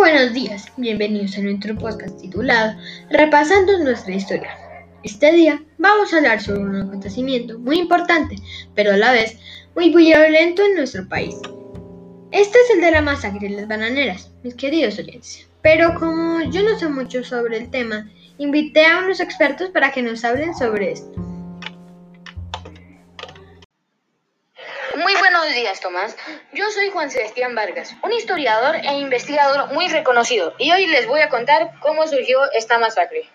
buenos días, bienvenidos a nuestro podcast titulado Repasando nuestra historia. Este día vamos a hablar sobre un acontecimiento muy importante, pero a la vez muy violento en nuestro país. Este es el de la masacre de las bananeras, mis queridos oyentes. Pero como yo no sé mucho sobre el tema, invité a unos expertos para que nos hablen sobre esto. Tomás. Yo soy Juan Sebastián Vargas, un historiador e investigador muy reconocido, y hoy les voy a contar cómo surgió esta masacre.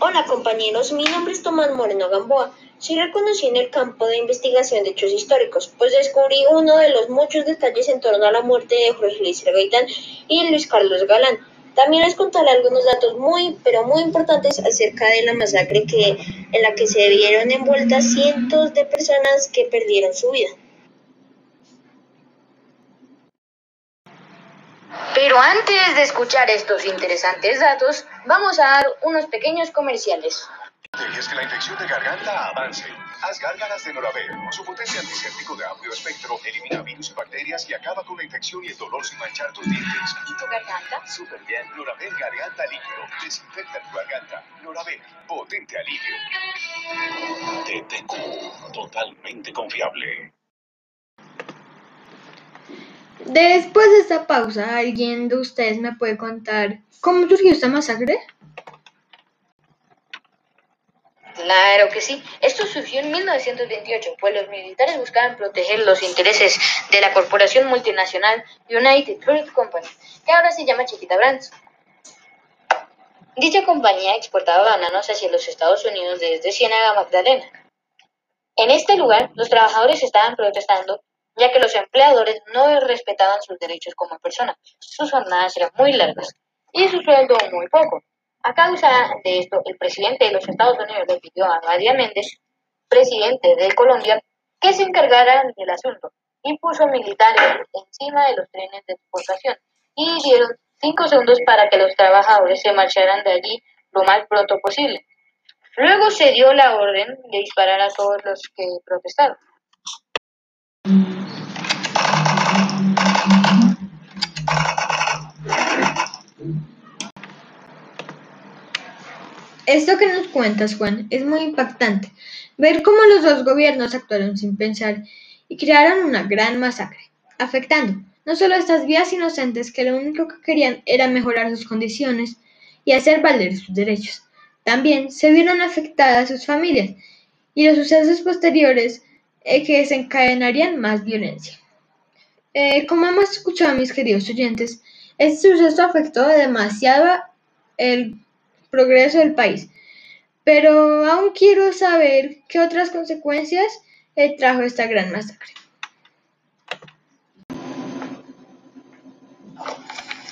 Hola compañeros, mi nombre es Tomás Moreno Gamboa. Soy reconocido en el campo de investigación de hechos históricos, pues descubrí uno de los muchos detalles en torno a la muerte de Jorge Luis Gaitán y Luis Carlos Galán. También les contaré algunos datos muy, pero muy importantes acerca de la masacre que, en la que se vieron envueltas cientos de personas que perdieron su vida. Pero antes de escuchar estos interesantes datos, vamos a dar unos pequeños comerciales. Es que la infección de garganta avance. Haz gárgaras de Noraver. Su potencia antiséptico de amplio espectro elimina virus y bacterias y acaba con la infección y el dolor sin manchar tus dientes. ¿Y tu garganta? Súper bien. Noraver Garganta Líquido. Desinfecta tu garganta. Noraver. Potente alivio. TTQ. Totalmente confiable. Después de esta pausa, ¿alguien de ustedes me puede contar cómo surgió esta masacre? Claro que sí. Esto surgió en 1928, pues los militares buscaban proteger los intereses de la corporación multinacional United Fruit Company, que ahora se llama Chiquita Brands. Dicha compañía exportaba bananos hacia los Estados Unidos desde Ciénaga Magdalena. En este lugar, los trabajadores estaban protestando ya que los empleadores no respetaban sus derechos como personas. Sus jornadas eran muy largas y su sueldo muy poco. A causa de esto, el presidente de los Estados Unidos le pidió a María Méndez, presidente de Colombia, que se encargara del asunto y puso militares encima de los trenes de exportación y dieron cinco segundos para que los trabajadores se marcharan de allí lo más pronto posible. Luego se dio la orden de disparar a todos los que protestaron. Esto que nos cuentas, Juan, es muy impactante. Ver cómo los dos gobiernos actuaron sin pensar y crearon una gran masacre, afectando no solo a estas vías inocentes que lo único que querían era mejorar sus condiciones y hacer valer sus derechos. También se vieron afectadas sus familias y los sucesos posteriores eh, que desencadenarían más violencia. Eh, como hemos escuchado, mis queridos oyentes, este suceso afectó demasiado el progreso del país. Pero aún quiero saber qué otras consecuencias trajo esta gran masacre.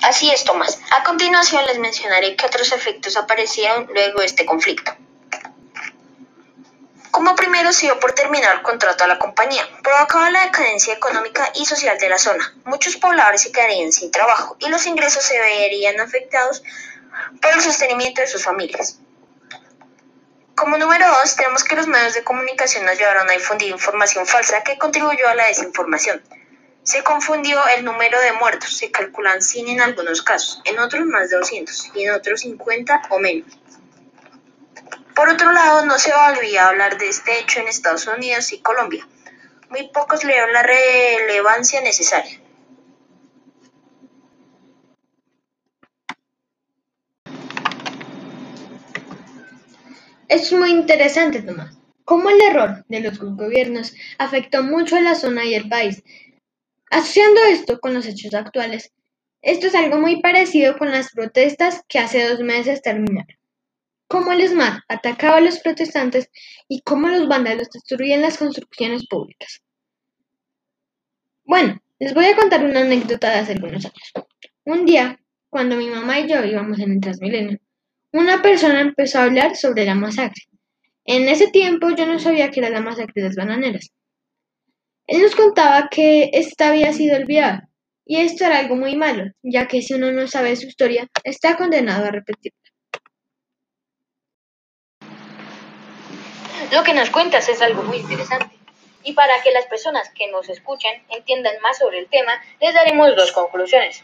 Así es, Tomás. A continuación les mencionaré qué otros efectos aparecieron luego de este conflicto. Como primero se dio por terminar el contrato a la compañía, provocaba la decadencia económica y social de la zona. Muchos pobladores se quedarían sin trabajo y los ingresos se verían afectados por el sostenimiento de sus familias. Como número dos, tenemos que los medios de comunicación nos llevaron a difundir información falsa que contribuyó a la desinformación. Se confundió el número de muertos, se calculan 100 en algunos casos, en otros más de 200 y en otros 50 o menos. Por otro lado, no se volvía a hablar de este hecho en Estados Unidos y Colombia. Muy pocos le dieron la relevancia necesaria. Es muy interesante, Tomás, cómo el error de los gobiernos afectó mucho a la zona y el país. Asociando esto con los hechos actuales, esto es algo muy parecido con las protestas que hace dos meses terminaron. Cómo el ESMAD atacaba a los protestantes y cómo los vándalos destruían las construcciones públicas. Bueno, les voy a contar una anécdota de hace algunos años. Un día, cuando mi mamá y yo íbamos en el Transmilenio, una persona empezó a hablar sobre la masacre. En ese tiempo yo no sabía que era la masacre de las bananeras. Él nos contaba que esta había sido olvidada, y esto era algo muy malo, ya que si uno no sabe su historia, está condenado a repetirla. Lo que nos cuentas es algo muy interesante. Y para que las personas que nos escuchan entiendan más sobre el tema, les daremos dos conclusiones.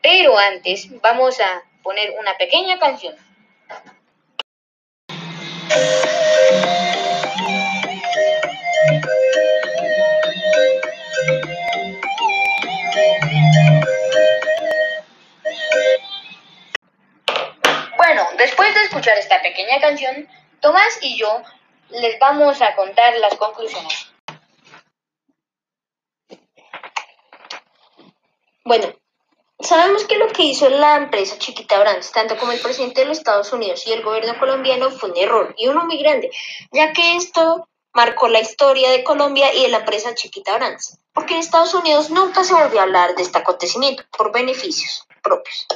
Pero antes vamos a poner una pequeña canción. Bueno, después de escuchar esta pequeña canción, Tomás y yo les vamos a contar las conclusiones. Bueno, sabemos que lo que hizo la empresa Chiquita Brands, tanto como el presidente de los Estados Unidos y el gobierno colombiano, fue un error y uno muy grande, ya que esto marcó la historia de Colombia y de la empresa Chiquita Brands, porque en Estados Unidos nunca se volvió a hablar de este acontecimiento por beneficios propios.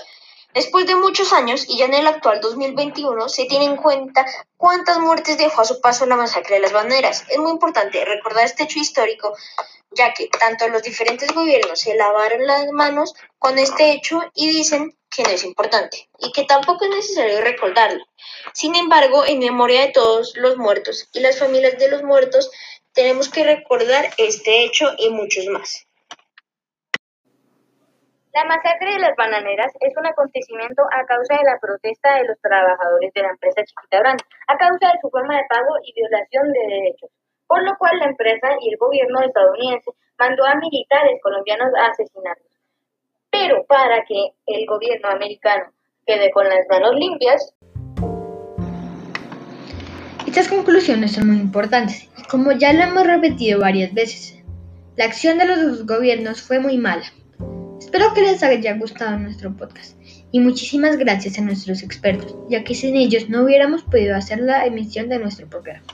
Después de muchos años y ya en el actual 2021 se tiene en cuenta cuántas muertes dejó a su paso la masacre de las banderas. Es muy importante recordar este hecho histórico ya que tanto los diferentes gobiernos se lavaron las manos con este hecho y dicen que no es importante y que tampoco es necesario recordarlo. Sin embargo, en memoria de todos los muertos y las familias de los muertos, tenemos que recordar este hecho y muchos más. La masacre de las bananeras es un acontecimiento a causa de la protesta de los trabajadores de la empresa Chiquita Brand, a causa de su forma de pago y violación de derechos, por lo cual la empresa y el gobierno estadounidense mandó a militares colombianos a asesinarlos. Pero para que el gobierno americano quede con las manos limpias, Estas conclusiones son muy importantes como ya lo hemos repetido varias veces, la acción de los dos gobiernos fue muy mala. Espero que les haya gustado nuestro podcast y muchísimas gracias a nuestros expertos, ya que sin ellos no hubiéramos podido hacer la emisión de nuestro programa.